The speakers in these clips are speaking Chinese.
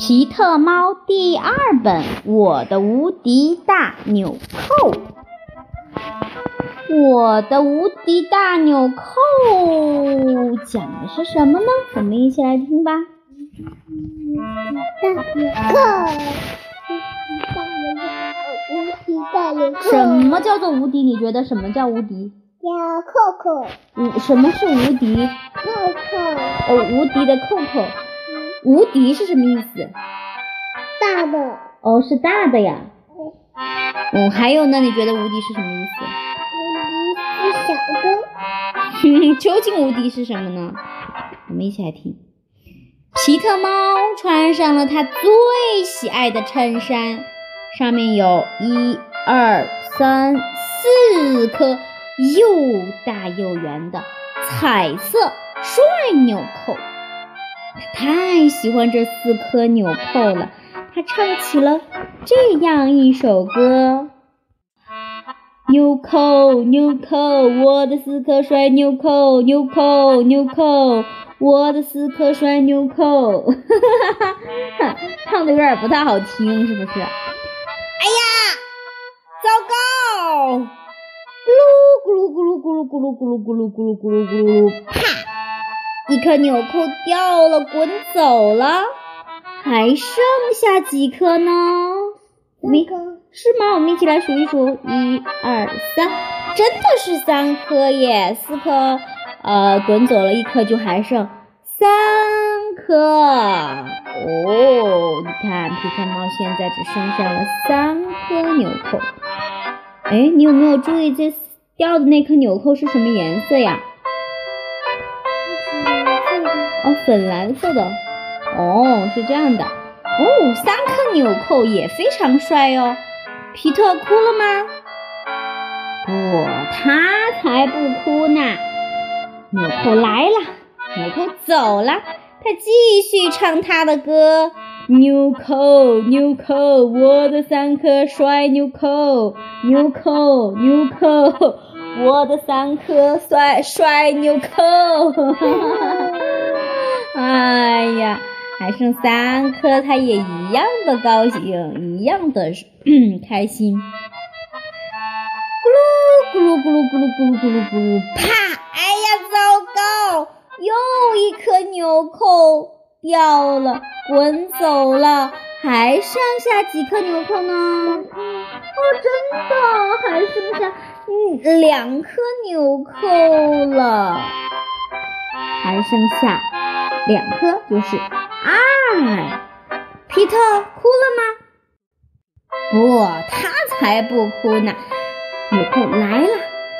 皮特猫第二本《我的无敌大纽扣》。我的无敌大纽扣讲的是什么呢？我们一起来听吧。无敌大纽扣。什么叫做无敌？你觉得什么叫无敌？叫扣扣。无什么是无敌？扣扣。哦，无敌的扣扣。无敌是什么意思？大的。哦，是大的呀。嗯，还有呢？你觉得无敌是什么意思？无敌是小的。究竟无敌是什么呢？我们一起来听。皮特猫穿上了他最喜爱的衬衫，上面有一二三四颗又大又圆的彩色帅纽扣。他太喜欢这四颗纽扣了，他唱起了这样一首歌：纽扣，纽扣，我的四颗帅纽扣，纽扣，纽扣，我的四颗帅纽扣。哈哈哈哈唱的有点不太好听，是不是？哎呀，糟糕！咕噜咕噜咕噜咕噜咕噜咕噜咕噜咕噜咕噜咕噜，啪！一颗纽扣掉了，滚走了，还剩下几颗呢？三颗是吗？我们一起来数一数，一二三，真的是三颗耶！四颗，呃，滚走了一颗，就还剩三颗。哦，你看，皮特猫现在只剩下了三颗纽扣。哎，你有没有注意这掉的那颗纽扣是什么颜色呀？粉蓝色的，哦，是这样的，哦，三颗纽扣也非常帅哦。皮特哭了吗？不，他才不哭呢。纽扣来了，纽扣走了，他继续唱他的歌。纽扣，纽扣，我的三颗帅纽扣，纽扣，纽扣，我的三颗帅帅纽扣。哈哈哈哈哎呀，还剩三颗，他也一样的高兴，一样的开心。咕噜咕噜咕噜咕噜咕噜咕噜咕噜，啪！哎呀，糟糕，又一颗纽扣掉了，滚走了，还剩下几颗纽扣呢？哦，真的还剩下嗯两颗纽扣了，还剩下。两颗就是二。皮特哭了吗？不，他才不哭呢。纽扣来了，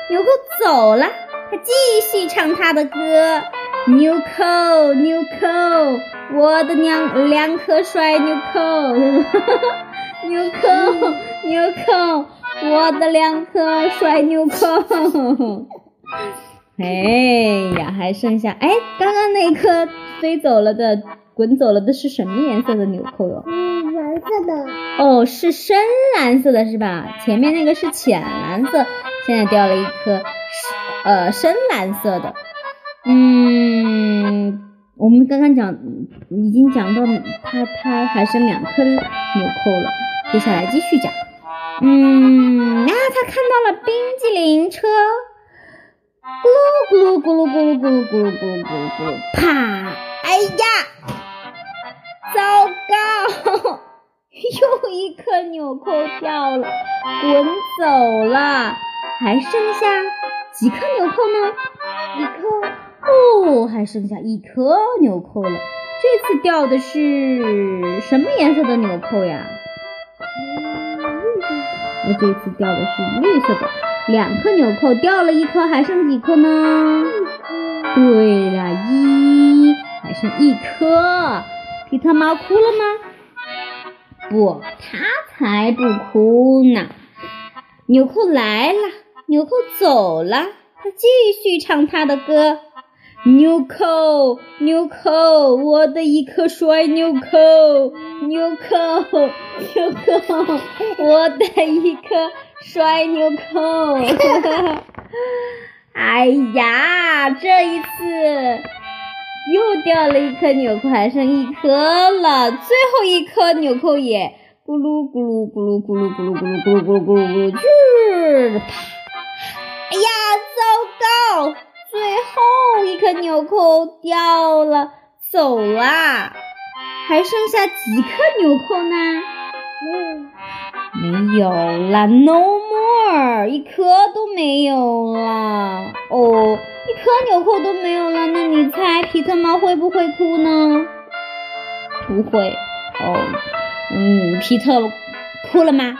纽扣走了，他继续唱他的歌。纽扣，纽扣，我的两两颗帅纽扣。纽扣，纽扣，我的两颗帅纽扣。哎呀，还剩下哎，刚刚那颗飞走了的、滚走了的是什么颜色的纽扣哟？嗯，蓝色的。哦，是深蓝色的是吧？前面那个是浅蓝色，现在掉了一颗呃深蓝色的。嗯，我们刚刚讲已经讲到它它还剩两颗纽扣了，接下来继续讲。嗯，啊，他看到了冰激凌车。咕噜咕噜咕噜咕噜咕噜咕噜咕噜咕噜咕噜，啪！哎呀，糟糕，又一颗纽扣掉了，滚走了，还剩下几颗纽扣呢？一颗。哦，还剩下一颗纽扣了。这次掉的是什么颜色的纽扣呀？我这次掉的是绿色的。两颗纽扣掉了一颗，还剩几颗呢？对了，一还剩一颗。皮特猫哭了吗？不，他才不哭呢。纽扣来了，纽扣走了，他继续唱他的歌。纽扣，纽扣，我的一颗帅纽扣，纽扣，纽扣，我的一颗。摔纽扣，哎呀，这一次又掉了一颗纽扣，还剩一颗了。最后一颗纽扣也咕噜咕噜咕噜咕噜咕噜咕噜咕噜咕噜咕噜咕噜，去啪！哎呀，糟糕！最后一颗纽扣掉了，走啦！还剩下几颗纽扣呢？没有了，no more，一颗都没有了。哦，一颗纽扣都没有了，那你猜皮特猫会不会哭呢？不会。哦，嗯，皮特哭了吗？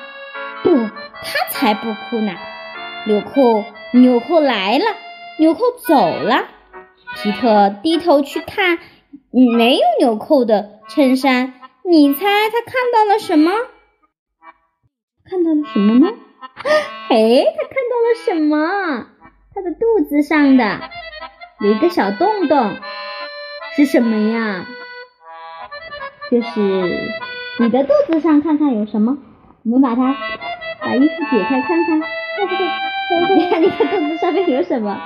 不，他才不哭呢。纽扣，纽扣来了，纽扣走了。皮特低头去看没有纽扣的衬衫，你猜他看到了什么？看到了什么呢？哎，他看到了什么？他的肚子上的有一个小洞洞，是什么呀？就是你的肚子上，看看有什么？我们把它把衣服解开看看，你看 你的肚子上面有什么？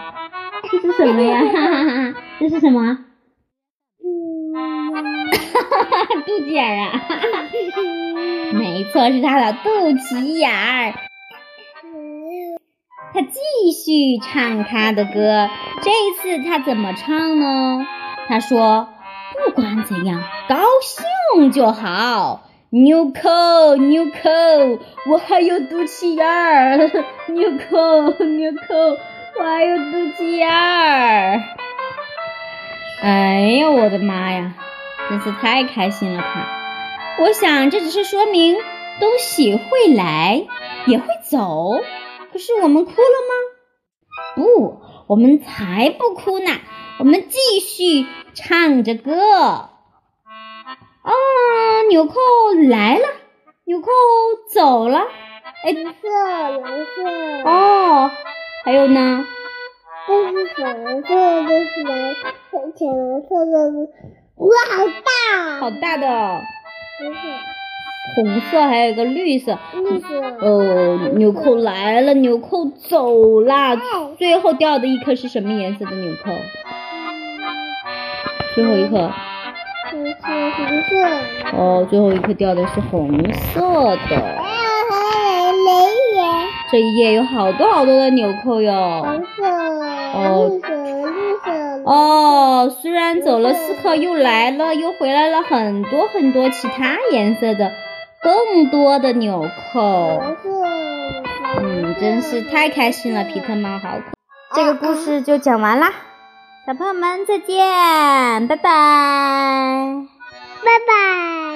这是什么呀？哈哈哈，这是什么？嗯，哈肚脐眼儿啊！没错，是他的肚脐眼儿。他继续唱他的歌，这次他怎么唱呢？他说：“不管怎样，高兴就好。”纽扣，纽扣，我还有肚脐眼儿。纽扣，纽扣，我还有肚脐眼儿。哎呀，我的妈呀！真是太开心了，他。我想这只是说明东西会来也会走。可是我们哭了吗？不，我们才不哭呢。我们继续唱着歌。啊，纽扣来了，纽扣走了。哎，蓝色，蓝色。哦，还有呢？这是粉蓝色，这是蓝浅蓝色的。哇，好大！好大的，红色，红色还有一个绿色。绿色。哦，纽扣来了，纽扣走啦。最后掉的一颗是什么颜色的纽扣？最后一颗。是红色。哦，最后一颗掉的是红色的。这一页有好多好多的纽扣哟。红色，绿色。哦，虽然走了四颗，又来了，又回来了很多很多其他颜色的，更多的纽扣。嗯真是太开心了皮特猫好可这个故事就讲完啦。小朋友们再见拜拜。拜拜。